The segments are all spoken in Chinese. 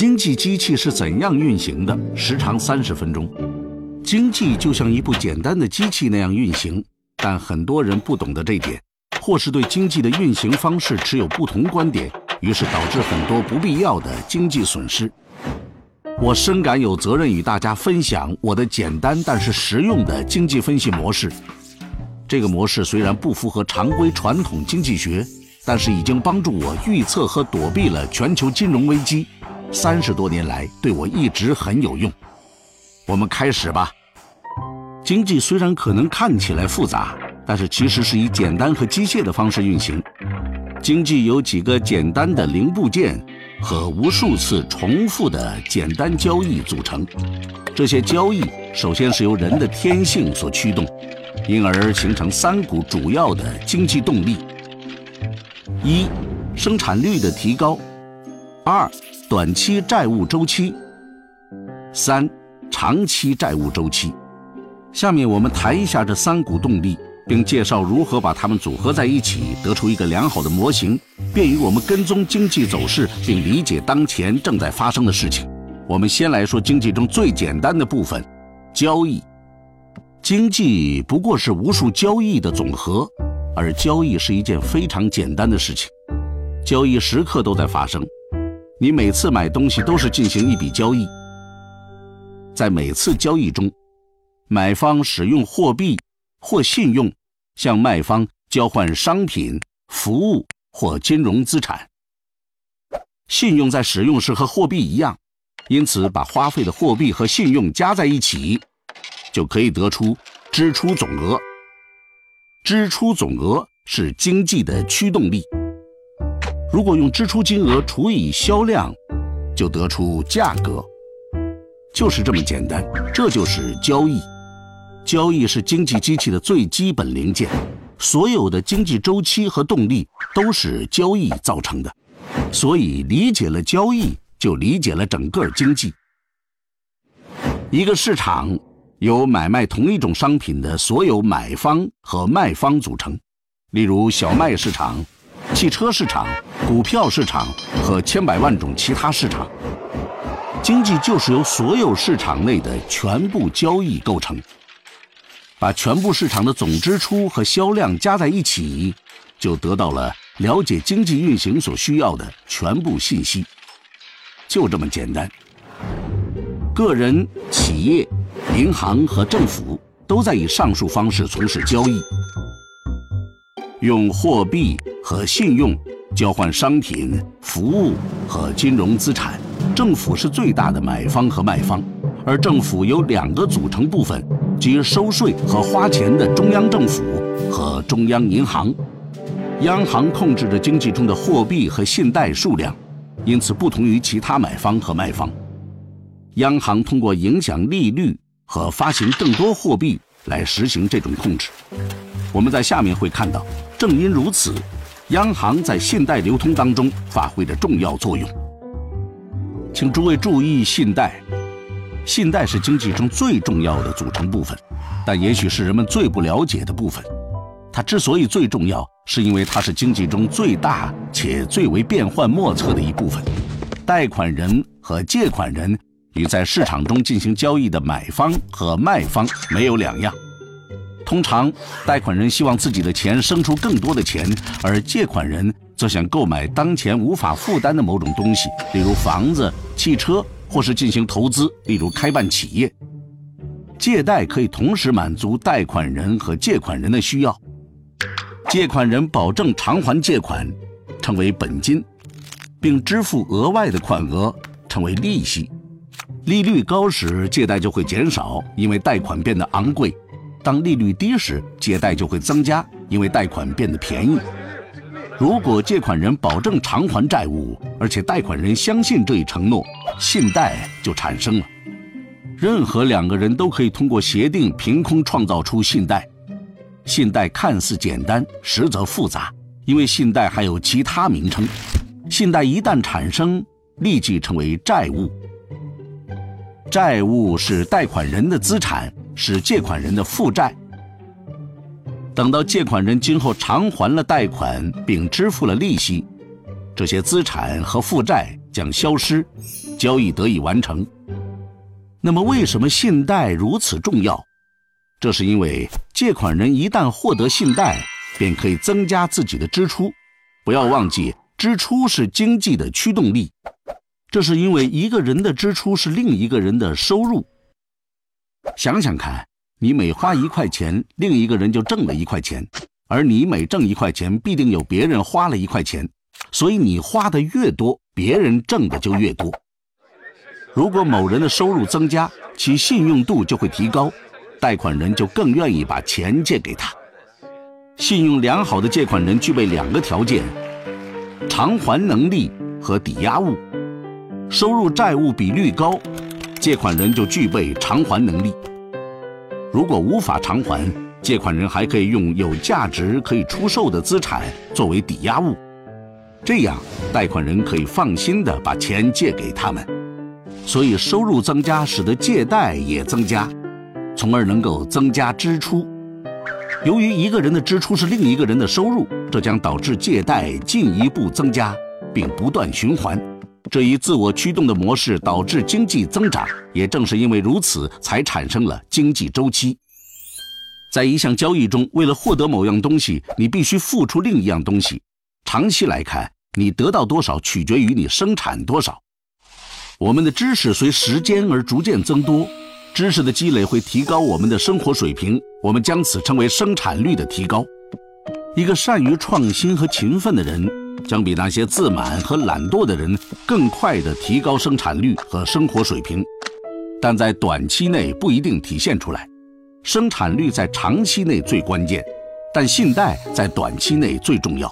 经济机器是怎样运行的？时长三十分钟。经济就像一部简单的机器那样运行，但很多人不懂得这点，或是对经济的运行方式持有不同观点，于是导致很多不必要的经济损失。我深感有责任与大家分享我的简单但是实用的经济分析模式。这个模式虽然不符合常规传统经济学，但是已经帮助我预测和躲避了全球金融危机。三十多年来，对我一直很有用。我们开始吧。经济虽然可能看起来复杂，但是其实是以简单和机械的方式运行。经济由几个简单的零部件和无数次重复的简单交易组成。这些交易首先是由人的天性所驱动，因而形成三股主要的经济动力：一、生产率的提高；二、短期债务周期；三。长期债务周期。下面我们谈一下这三股动力，并介绍如何把它们组合在一起，得出一个良好的模型，便于我们跟踪经济走势并理解当前正在发生的事情。我们先来说经济中最简单的部分——交易。经济不过是无数交易的总和，而交易是一件非常简单的事情。交易时刻都在发生，你每次买东西都是进行一笔交易。在每次交易中，买方使用货币或信用向卖方交换商品、服务或金融资产。信用在使用时和货币一样，因此把花费的货币和信用加在一起，就可以得出支出总额。支出总额是经济的驱动力。如果用支出金额除以销量，就得出价格。就是这么简单，这就是交易。交易是经济机器的最基本零件，所有的经济周期和动力都是交易造成的。所以，理解了交易，就理解了整个经济。一个市场由买卖同一种商品的所有买方和卖方组成，例如小麦市场、汽车市场、股票市场和千百万种其他市场。经济就是由所有市场内的全部交易构成。把全部市场的总支出和销量加在一起，就得到了了解经济运行所需要的全部信息。就这么简单。个人、企业、银行和政府都在以上述方式从事交易，用货币和信用交换商品、服务和金融资产。政府是最大的买方和卖方，而政府有两个组成部分，即收税和花钱的中央政府和中央银行。央行控制着经济中的货币和信贷数量，因此不同于其他买方和卖方。央行通过影响利率和发行更多货币来实行这种控制。我们在下面会看到，正因如此，央行在信贷流通当中发挥着重要作用。请诸位注意，信贷，信贷是经济中最重要的组成部分，但也许是人们最不了解的部分。它之所以最重要，是因为它是经济中最大且最为变幻莫测的一部分。贷款人和借款人与在市场中进行交易的买方和卖方没有两样。通常，贷款人希望自己的钱生出更多的钱，而借款人。则想购买当前无法负担的某种东西，例如房子、汽车，或是进行投资，例如开办企业。借贷可以同时满足贷款人和借款人的需要。借款人保证偿还借款，称为本金，并支付额外的款额，称为利息。利率高时，借贷就会减少，因为贷款变得昂贵；当利率低时，借贷就会增加，因为贷款变得便宜。如果借款人保证偿还债务，而且贷款人相信这一承诺，信贷就产生了。任何两个人都可以通过协定凭空创造出信贷。信贷看似简单，实则复杂，因为信贷还有其他名称。信贷一旦产生，立即成为债务。债务是贷款人的资产，是借款人的负债。等到借款人今后偿还了贷款并支付了利息，这些资产和负债将消失，交易得以完成。那么，为什么信贷如此重要？这是因为借款人一旦获得信贷，便可以增加自己的支出。不要忘记，支出是经济的驱动力。这是因为一个人的支出是另一个人的收入。想想看，你每花一块钱，另一个人就挣了一块钱；而你每挣一块钱，必定有别人花了一块钱。所以你花的越多，别人挣的就越多。如果某人的收入增加，其信用度就会提高。贷款人就更愿意把钱借给他。信用良好的借款人具备两个条件：偿还能力和抵押物。收入债务比率高，借款人就具备偿还能力。如果无法偿还，借款人还可以用有价值可以出售的资产作为抵押物，这样贷款人可以放心的把钱借给他们。所以，收入增加使得借贷也增加。从而能够增加支出。由于一个人的支出是另一个人的收入，这将导致借贷进一步增加，并不断循环。这一自我驱动的模式导致经济增长。也正是因为如此，才产生了经济周期。在一项交易中，为了获得某样东西，你必须付出另一样东西。长期来看，你得到多少取决于你生产多少。我们的知识随时间而逐渐增多。知识的积累会提高我们的生活水平，我们将此称为生产率的提高。一个善于创新和勤奋的人，将比那些自满和懒惰的人更快地提高生产率和生活水平，但在短期内不一定体现出来。生产率在长期内最关键，但信贷在短期内最重要。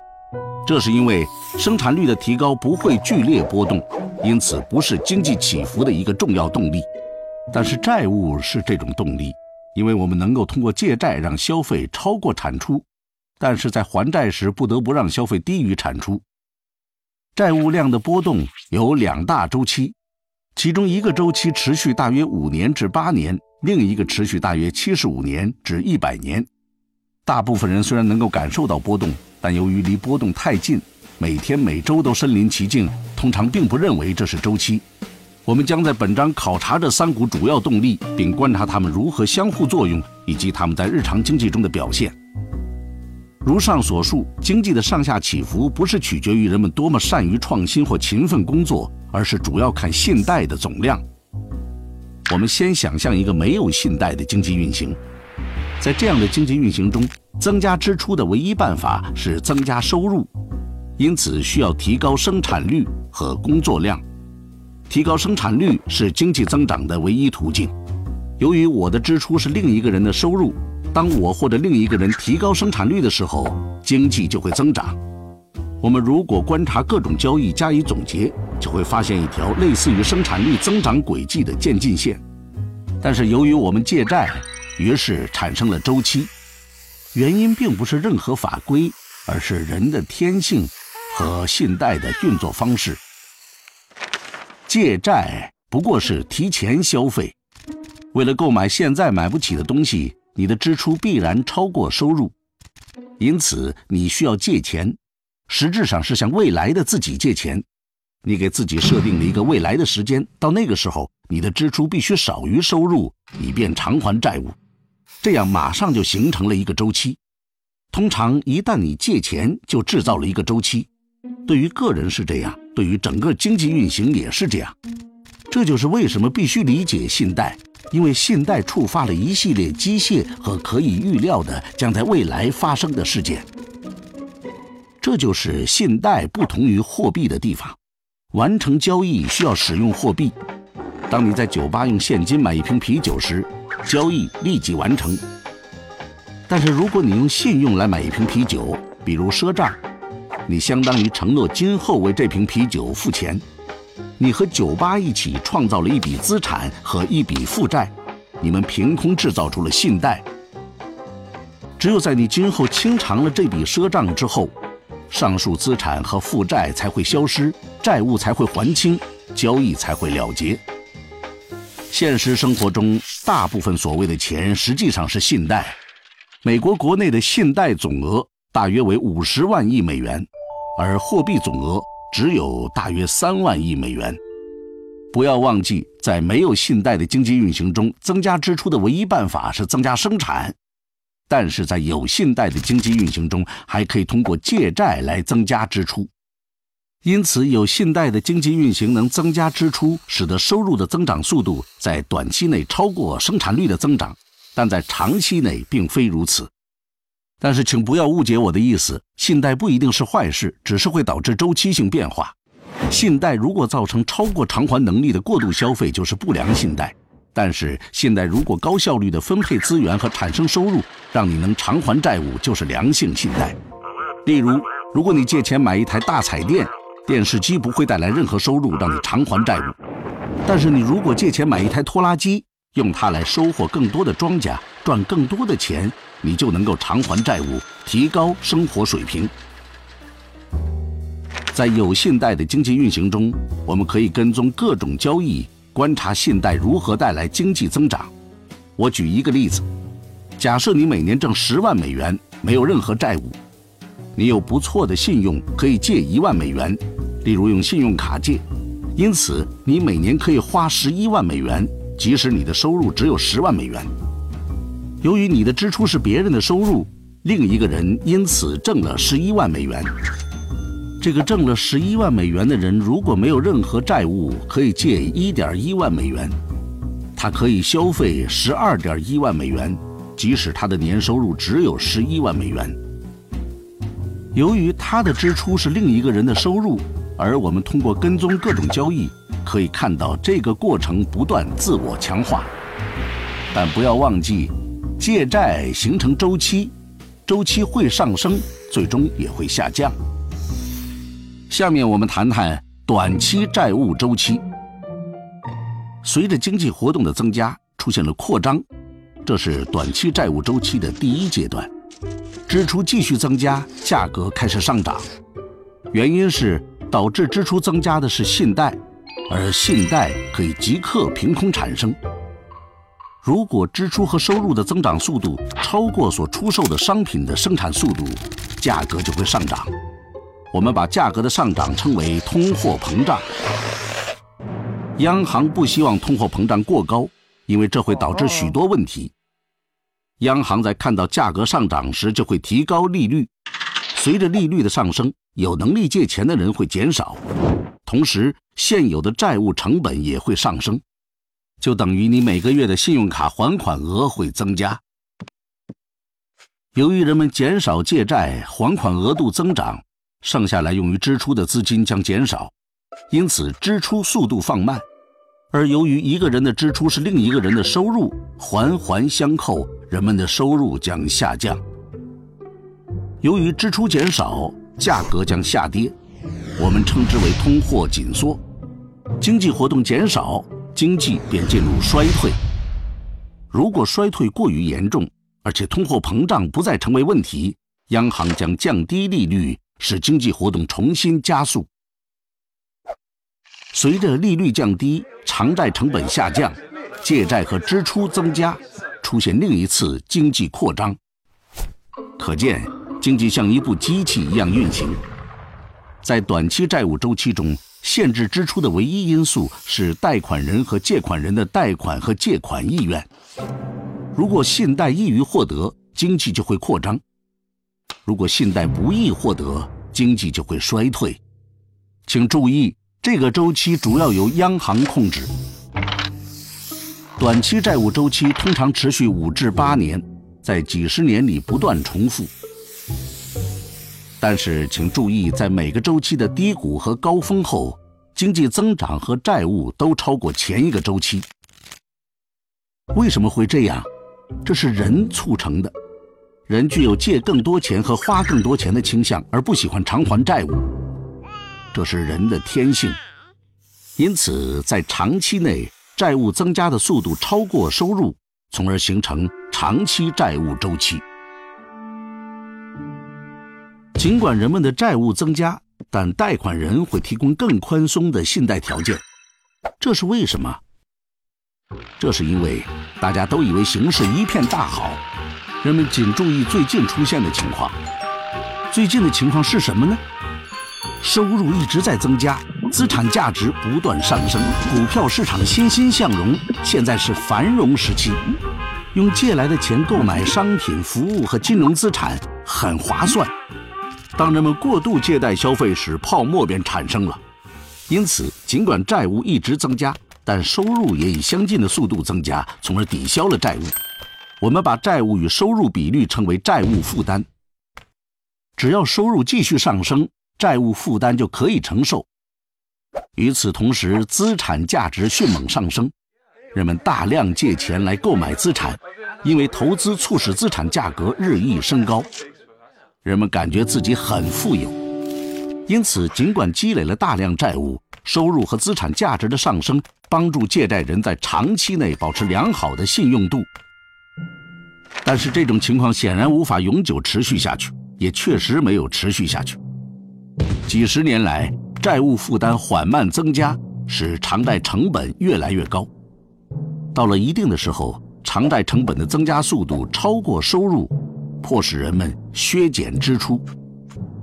这是因为生产率的提高不会剧烈波动，因此不是经济起伏的一个重要动力。但是债务是这种动力，因为我们能够通过借债让消费超过产出，但是在还债时不得不让消费低于产出。债务量的波动有两大周期，其中一个周期持续大约五年至八年，另一个持续大约七十五年至一百年。大部分人虽然能够感受到波动，但由于离波动太近，每天每周都身临其境，通常并不认为这是周期。我们将在本章考察这三股主要动力，并观察它们如何相互作用，以及它们在日常经济中的表现。如上所述，经济的上下起伏不是取决于人们多么善于创新或勤奋工作，而是主要看信贷的总量。我们先想象一个没有信贷的经济运行，在这样的经济运行中，增加支出的唯一办法是增加收入，因此需要提高生产率和工作量。提高生产率是经济增长的唯一途径。由于我的支出是另一个人的收入，当我或者另一个人提高生产率的时候，经济就会增长。我们如果观察各种交易加以总结，就会发现一条类似于生产率增长轨迹的渐进线。但是由于我们借债，于是产生了周期。原因并不是任何法规，而是人的天性和信贷的运作方式。借债不过是提前消费，为了购买现在买不起的东西，你的支出必然超过收入，因此你需要借钱，实质上是向未来的自己借钱。你给自己设定了一个未来的时间，到那个时候，你的支出必须少于收入，以便偿还债务。这样马上就形成了一个周期。通常一旦你借钱，就制造了一个周期。对于个人是这样。对于整个经济运行也是这样，这就是为什么必须理解信贷，因为信贷触发了一系列机械和可以预料的将在未来发生的事件。这就是信贷不同于货币的地方，完成交易需要使用货币。当你在酒吧用现金买一瓶啤酒时，交易立即完成。但是如果你用信用来买一瓶啤酒，比如赊账。你相当于承诺今后为这瓶啤酒付钱，你和酒吧一起创造了一笔资产和一笔负债，你们凭空制造出了信贷。只有在你今后清偿了这笔赊账之后，上述资产和负债才会消失，债务才会还清，交易才会了结。现实生活中，大部分所谓的钱实际上是信贷。美国国内的信贷总额大约为五十万亿美元。而货币总额只有大约三万亿美元。不要忘记，在没有信贷的经济运行中，增加支出的唯一办法是增加生产；但是在有信贷的经济运行中，还可以通过借债来增加支出。因此，有信贷的经济运行能增加支出，使得收入的增长速度在短期内超过生产率的增长，但在长期内并非如此。但是，请不要误解我的意思，信贷不一定是坏事，只是会导致周期性变化。信贷如果造成超过偿还能力的过度消费，就是不良信贷；但是，信贷如果高效率地分配资源和产生收入，让你能偿还债务，就是良性信贷。例如，如果你借钱买一台大彩电，电视机不会带来任何收入，让你偿还债务；但是，你如果借钱买一台拖拉机，用它来收获更多的庄稼，赚更多的钱。你就能够偿还债务，提高生活水平。在有信贷的经济运行中，我们可以跟踪各种交易，观察信贷如何带来经济增长。我举一个例子：假设你每年挣十万美元，没有任何债务，你有不错的信用，可以借一万美元，例如用信用卡借，因此你每年可以花十一万美元，即使你的收入只有十万美元。由于你的支出是别人的收入，另一个人因此挣了十一万美元。这个挣了十一万美元的人如果没有任何债务，可以借一点一万美元，他可以消费十二点一万美元，即使他的年收入只有十一万美元。由于他的支出是另一个人的收入，而我们通过跟踪各种交易，可以看到这个过程不断自我强化。但不要忘记。借债形成周期，周期会上升，最终也会下降。下面我们谈谈短期债务周期。随着经济活动的增加，出现了扩张，这是短期债务周期的第一阶段。支出继续增加，价格开始上涨。原因是导致支出增加的是信贷，而信贷可以即刻凭空产生。如果支出和收入的增长速度超过所出售的商品的生产速度，价格就会上涨。我们把价格的上涨称为通货膨胀。央行不希望通货膨胀过高，因为这会导致许多问题。央行在看到价格上涨时，就会提高利率。随着利率的上升，有能力借钱的人会减少，同时现有的债务成本也会上升。就等于你每个月的信用卡还款额会增加。由于人们减少借债，还款额度增长，剩下来用于支出的资金将减少，因此支出速度放慢。而由于一个人的支出是另一个人的收入，环环相扣，人们的收入将下降。由于支出减少，价格将下跌，我们称之为通货紧缩。经济活动减少。经济便进入衰退。如果衰退过于严重，而且通货膨胀不再成为问题，央行将降低利率，使经济活动重新加速。随着利率降低，偿债成本下降，借债和支出增加，出现另一次经济扩张。可见，经济像一部机器一样运行。在短期债务周期中。限制支出的唯一因素是贷款人和借款人的贷款和借款意愿。如果信贷易于获得，经济就会扩张；如果信贷不易获得，经济就会衰退。请注意，这个周期主要由央行控制。短期债务周期通常持续五至八年，在几十年里不断重复。但是，请注意，在每个周期的低谷和高峰后，经济增长和债务都超过前一个周期。为什么会这样？这是人促成的。人具有借更多钱和花更多钱的倾向，而不喜欢偿还债务。这是人的天性。因此，在长期内，债务增加的速度超过收入，从而形成长期债务周期。尽管人们的债务增加，但贷款人会提供更宽松的信贷条件，这是为什么？这是因为大家都以为形势一片大好，人们仅注意最近出现的情况。最近的情况是什么呢？收入一直在增加，资产价值不断上升，股票市场欣欣向荣，现在是繁荣时期。用借来的钱购买商品、服务和金融资产很划算。当人们过度借贷消费时，泡沫便产生了。因此，尽管债务一直增加，但收入也以相近的速度增加，从而抵消了债务。我们把债务与收入比率称为债务负担。只要收入继续上升，债务负担就可以承受。与此同时，资产价值迅猛上升，人们大量借钱来购买资产，因为投资促使资产价格日益升高，人们感觉自己很富有。因此，尽管积累了大量债务，收入和资产价值的上升帮助借债人在长期内保持良好的信用度，但是这种情况显然无法永久持续下去，也确实没有持续下去。几十年来。债务负担缓慢增加，使偿债成本越来越高。到了一定的时候，偿债成本的增加速度超过收入，迫使人们削减支出。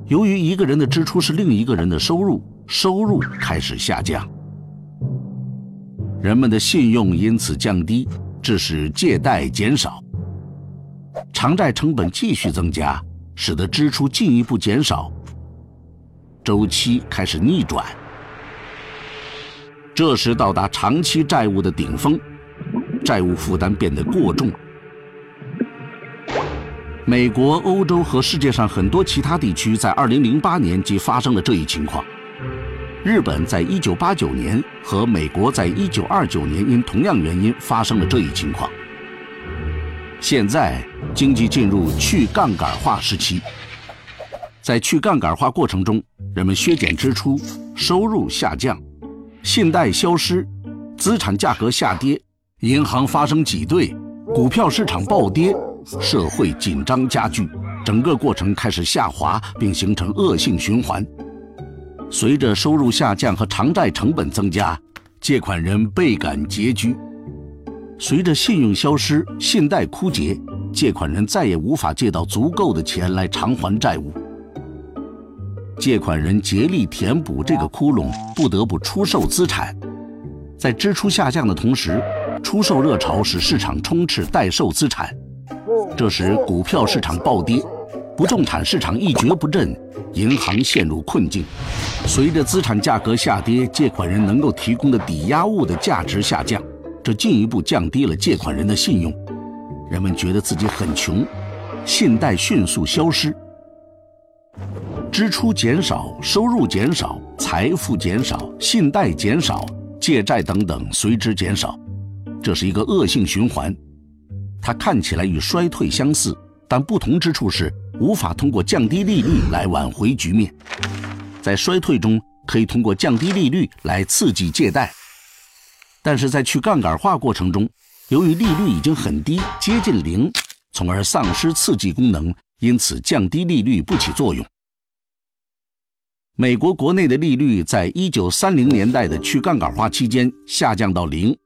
由于一个人的支出是另一个人的收入，收入开始下降，人们的信用因此降低，致使借贷减少。偿债成本继续增加，使得支出进一步减少。周期开始逆转，这时到达长期债务的顶峰，债务负担变得过重。美国、欧洲和世界上很多其他地区在2008年即发生了这一情况。日本在1989年和美国在1929年因同样原因发生了这一情况。现在经济进入去杠杆化时期。在去杠杆化过程中，人们削减支出，收入下降，信贷消失，资产价格下跌，银行发生挤兑，股票市场暴跌，社会紧张加剧，整个过程开始下滑，并形成恶性循环。随着收入下降和偿债成本增加，借款人倍感拮据。随着信用消失，信贷枯竭，借款人再也无法借到足够的钱来偿还债务。借款人竭力填补这个窟窿，不得不出售资产。在支出下降的同时，出售热潮使市场充斥待售资产，这时股票市场暴跌，不动产市场一蹶不振，银行陷入困境。随着资产价格下跌，借款人能够提供的抵押物的价值下降，这进一步降低了借款人的信用。人们觉得自己很穷，信贷迅速消失。支出减少，收入减少，财富减少，信贷减少，借债等等随之减少，这是一个恶性循环。它看起来与衰退相似，但不同之处是无法通过降低利率来挽回局面。在衰退中，可以通过降低利率来刺激借贷，但是在去杠杆化过程中，由于利率已经很低，接近零，从而丧失刺激功能，因此降低利率不起作用。美国国内的利率在一九三零年代的去杠杆化期间下降到零，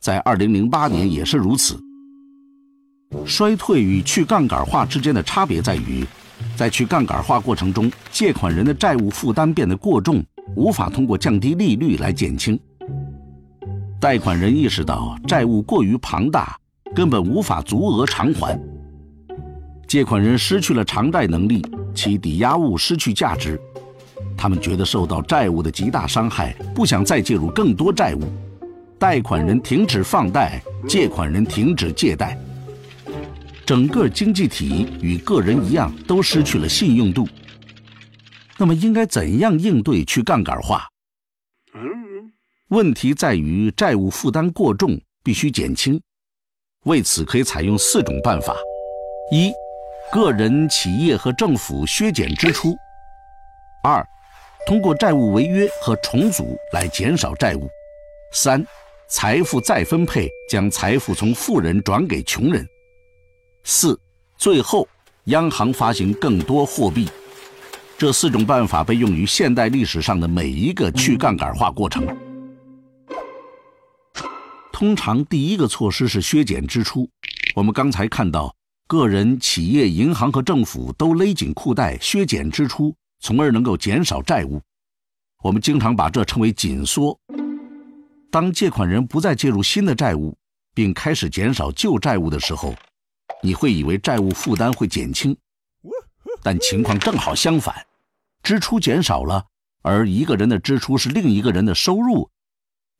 在二零零八年也是如此。衰退与去杠杆化之间的差别在于，在去杠杆化过程中，借款人的债务负担变得过重，无法通过降低利率来减轻。贷款人意识到债务过于庞大，根本无法足额偿还，借款人失去了偿贷能力，其抵押物失去价值。他们觉得受到债务的极大伤害，不想再介入更多债务。贷款人停止放贷，借款人停止借贷。整个经济体与个人一样，都失去了信用度。那么，应该怎样应对去杠杆化？问题在于债务负担过重，必须减轻。为此，可以采用四种办法：一、个人、企业和政府削减支出；二、通过债务违约和重组来减少债务。三、财富再分配，将财富从富人转给穷人。四、最后，央行发行更多货币。这四种办法被用于现代历史上的每一个去杠杆化过程。通常，第一个措施是削减支出。我们刚才看到，个人、企业、银行和政府都勒紧裤带削减支出。从而能够减少债务。我们经常把这称为紧缩。当借款人不再介入新的债务，并开始减少旧债务的时候，你会以为债务负担会减轻，但情况正好相反，支出减少了，而一个人的支出是另一个人的收入，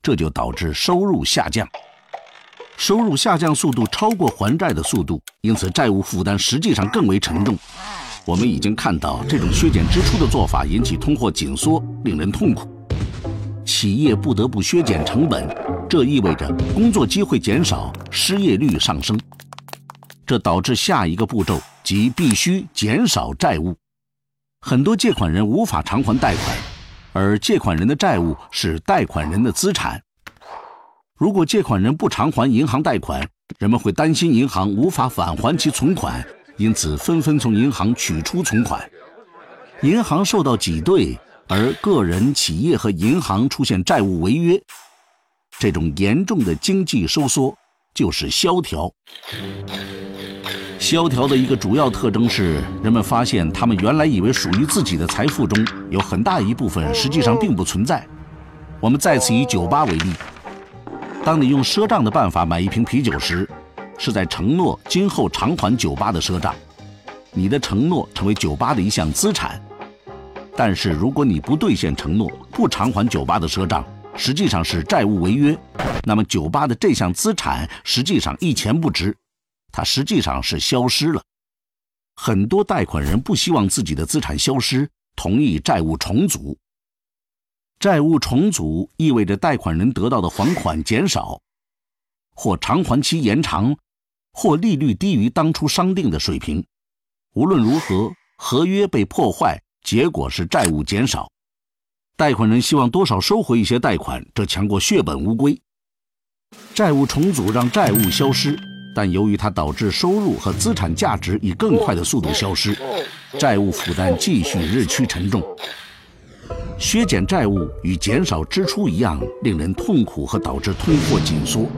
这就导致收入下降。收入下降速度超过还债的速度，因此债务负担实际上更为沉重。我们已经看到，这种削减支出的做法引起通货紧缩，令人痛苦。企业不得不削减成本，这意味着工作机会减少，失业率上升。这导致下一个步骤即必须减少债务。很多借款人无法偿还贷款，而借款人的债务是贷款人的资产。如果借款人不偿还银行贷款，人们会担心银行无法返还其存款，因此纷纷从银行取出存款。银行受到挤兑，而个人、企业和银行出现债务违约。这种严重的经济收缩就是萧条。萧条的一个主要特征是，人们发现他们原来以为属于自己的财富中有很大一部分实际上并不存在。我们再次以酒吧为例。当你用赊账的办法买一瓶啤酒时，是在承诺今后偿还酒吧的赊账，你的承诺成为酒吧的一项资产。但是如果你不兑现承诺，不偿还酒吧的赊账，实际上是债务违约，那么酒吧的这项资产实际上一钱不值，它实际上是消失了。很多贷款人不希望自己的资产消失，同意债务重组。债务重组意味着贷款人得到的还款减少，或偿还期延长，或利率低于当初商定的水平。无论如何，合约被破坏，结果是债务减少。贷款人希望多少收回一些贷款，这强过血本无归。债务重组让债务消失，但由于它导致收入和资产价值以更快的速度消失，债务负担继续日趋沉重。削减债务与减少支出一样，令人痛苦和导致通货紧缩。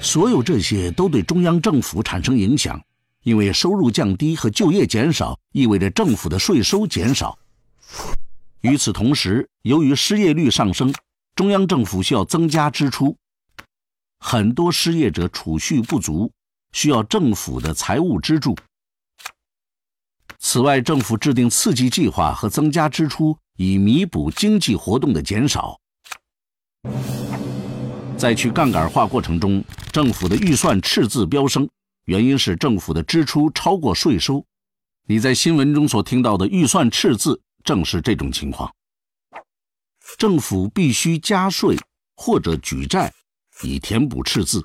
所有这些都对中央政府产生影响，因为收入降低和就业减少意味着政府的税收减少。与此同时，由于失业率上升，中央政府需要增加支出。很多失业者储蓄不足，需要政府的财务支柱。此外，政府制定刺激计划和增加支出。以弥补经济活动的减少，在去杠杆化过程中，政府的预算赤字飙升，原因是政府的支出超过税收。你在新闻中所听到的预算赤字正是这种情况。政府必须加税或者举债以填补赤字，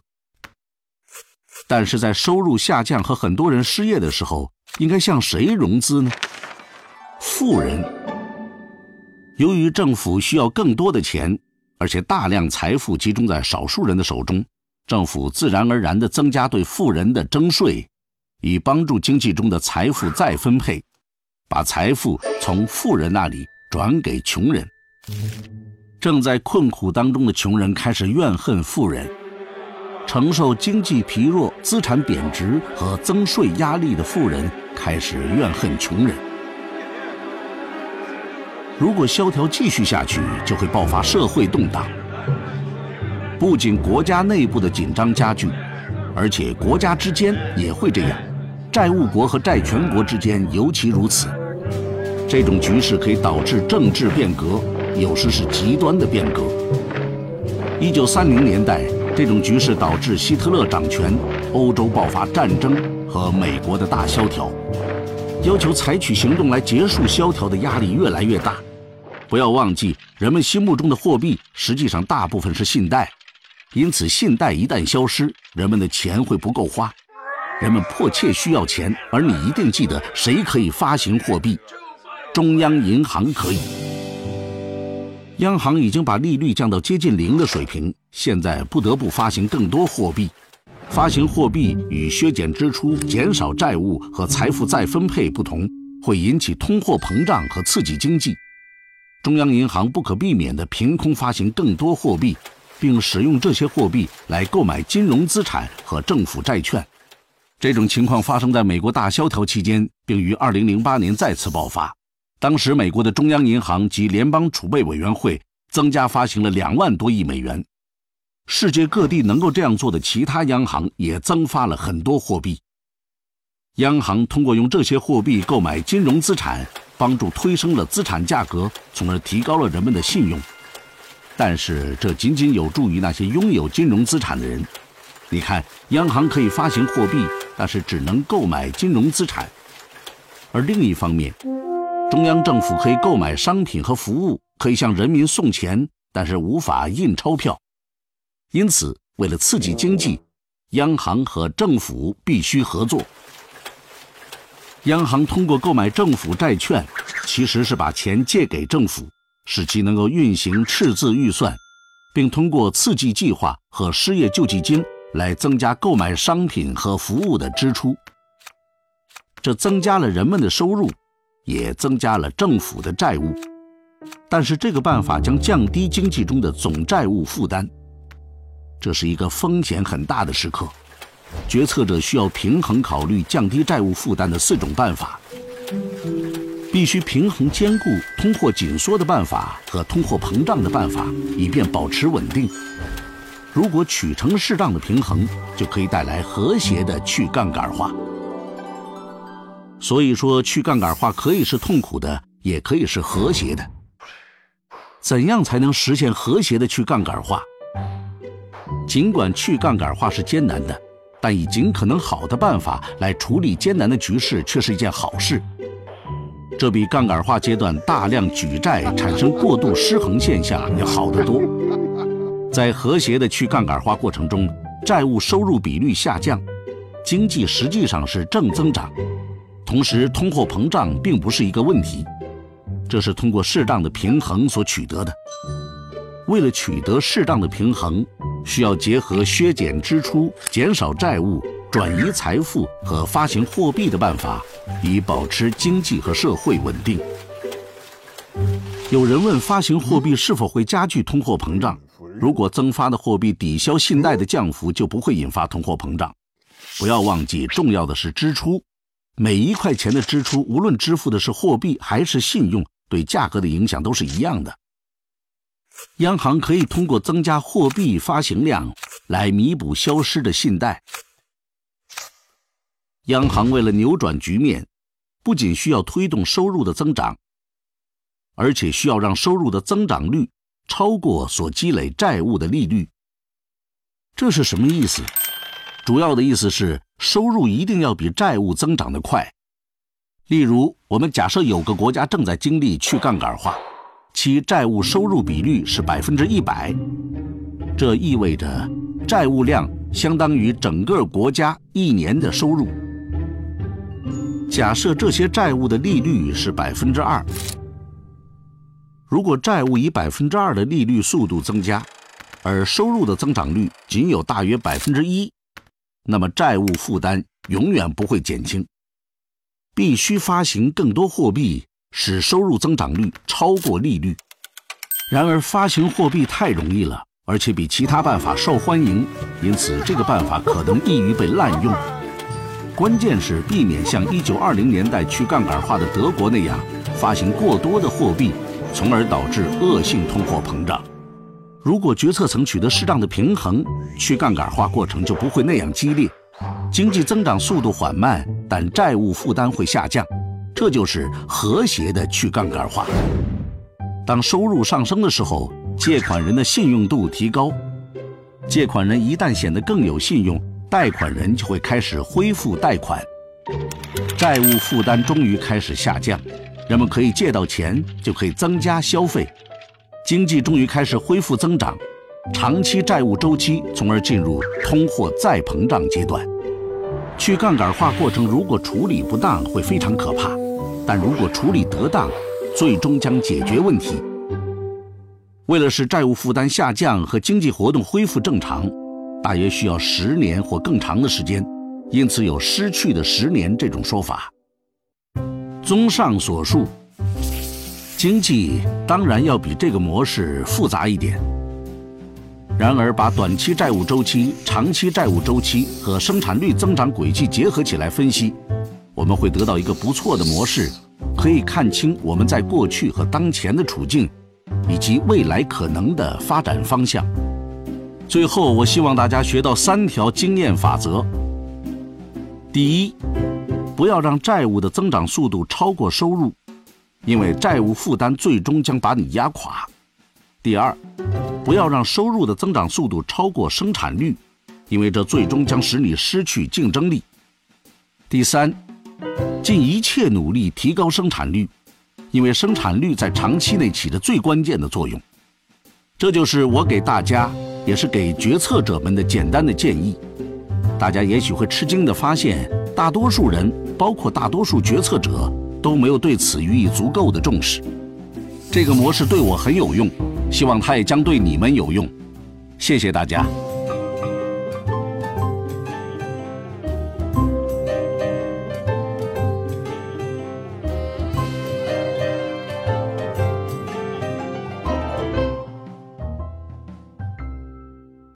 但是在收入下降和很多人失业的时候，应该向谁融资呢？富人。由于政府需要更多的钱，而且大量财富集中在少数人的手中，政府自然而然地增加对富人的征税，以帮助经济中的财富再分配，把财富从富人那里转给穷人。正在困苦当中的穷人开始怨恨富人，承受经济疲弱、资产贬值和增税压力的富人开始怨恨穷人。如果萧条继续下去，就会爆发社会动荡。不仅国家内部的紧张加剧，而且国家之间也会这样，债务国和债权国之间尤其如此。这种局势可以导致政治变革，有时是极端的变革。一九三零年代，这种局势导致希特勒掌权，欧洲爆发战争和美国的大萧条，要求采取行动来结束萧条的压力越来越大。不要忘记，人们心目中的货币实际上大部分是信贷，因此信贷一旦消失，人们的钱会不够花。人们迫切需要钱，而你一定记得，谁可以发行货币？中央银行可以。央行已经把利率降到接近零的水平，现在不得不发行更多货币。发行货币与削减支出、减少债务和财富再分配不同，会引起通货膨胀和刺激经济。中央银行不可避免地凭空发行更多货币，并使用这些货币来购买金融资产和政府债券。这种情况发生在美国大萧条期间，并于2008年再次爆发。当时美国的中央银行及联邦储备委员会增加发行了两万多亿美元。世界各地能够这样做的其他央行也增发了很多货币。央行通过用这些货币购买金融资产，帮助推升了资产价格，从而提高了人们的信用。但是这仅仅有助于那些拥有金融资产的人。你看，央行可以发行货币，但是只能购买金融资产；而另一方面，中央政府可以购买商品和服务，可以向人民送钱，但是无法印钞票。因此，为了刺激经济，央行和政府必须合作。央行通过购买政府债券，其实是把钱借给政府，使其能够运行赤字预算，并通过刺激计划和失业救济金来增加购买商品和服务的支出。这增加了人们的收入，也增加了政府的债务。但是，这个办法将降低经济中的总债务负担。这是一个风险很大的时刻，决策者需要平衡考虑降低债务负担的四种办法，必须平衡兼顾通货紧缩的办法和通货膨胀的办法，以便保持稳定。如果取成适当的平衡，就可以带来和谐的去杠杆化。所以说，去杠杆化可以是痛苦的，也可以是和谐的。怎样才能实现和谐的去杠杆化？尽管去杠杆化是艰难的，但以尽可能好的办法来处理艰难的局势却是一件好事。这比杠杆化阶段大量举债产生过度失衡现象要好得多。在和谐的去杠杆化过程中，债务收入比率下降，经济实际上是正增长，同时通货膨胀并不是一个问题。这是通过适当的平衡所取得的。为了取得适当的平衡，需要结合削减支出、减少债务、转移财富和发行货币的办法，以保持经济和社会稳定。有人问：发行货币是否会加剧通货膨胀？如果增发的货币抵消信贷的降幅，就不会引发通货膨胀。不要忘记，重要的是支出。每一块钱的支出，无论支付的是货币还是信用，对价格的影响都是一样的。央行可以通过增加货币发行量来弥补消失的信贷。央行为了扭转局面，不仅需要推动收入的增长，而且需要让收入的增长率超过所积累债务的利率。这是什么意思？主要的意思是收入一定要比债务增长得快。例如，我们假设有个国家正在经历去杠杆化。其债务收入比率是百分之一百，这意味着债务量相当于整个国家一年的收入。假设这些债务的利率是百分之二，如果债务以百分之二的利率速度增加，而收入的增长率仅有大约百分之一，那么债务负担永远不会减轻，必须发行更多货币。使收入增长率超过利率。然而，发行货币太容易了，而且比其他办法受欢迎，因此这个办法可能易于被滥用。关键是避免像1920年代去杠杆化的德国那样发行过多的货币，从而导致恶性通货膨胀。如果决策层取得适当的平衡，去杠杆化过程就不会那样激烈，经济增长速度缓慢，但债务负担会下降。这就是和谐的去杠杆化。当收入上升的时候，借款人的信用度提高。借款人一旦显得更有信用，贷款人就会开始恢复贷款，债务负担终于开始下降，人们可以借到钱，就可以增加消费，经济终于开始恢复增长，长期债务周期从而进入通货再膨胀阶段。去杠杆化过程如果处理不当，会非常可怕。但如果处理得当，最终将解决问题。为了使债务负担下降和经济活动恢复正常，大约需要十年或更长的时间，因此有“失去的十年”这种说法。综上所述，经济当然要比这个模式复杂一点。然而，把短期债务周期、长期债务周期和生产率增长轨迹结合起来分析。我们会得到一个不错的模式，可以看清我们在过去和当前的处境，以及未来可能的发展方向。最后，我希望大家学到三条经验法则：第一，不要让债务的增长速度超过收入，因为债务负担最终将把你压垮；第二，不要让收入的增长速度超过生产率，因为这最终将使你失去竞争力；第三。尽一切努力提高生产率，因为生产率在长期内起着最关键的作用。这就是我给大家，也是给决策者们的简单的建议。大家也许会吃惊地发现，大多数人，包括大多数决策者，都没有对此予以足够的重视。这个模式对我很有用，希望它也将对你们有用。谢谢大家。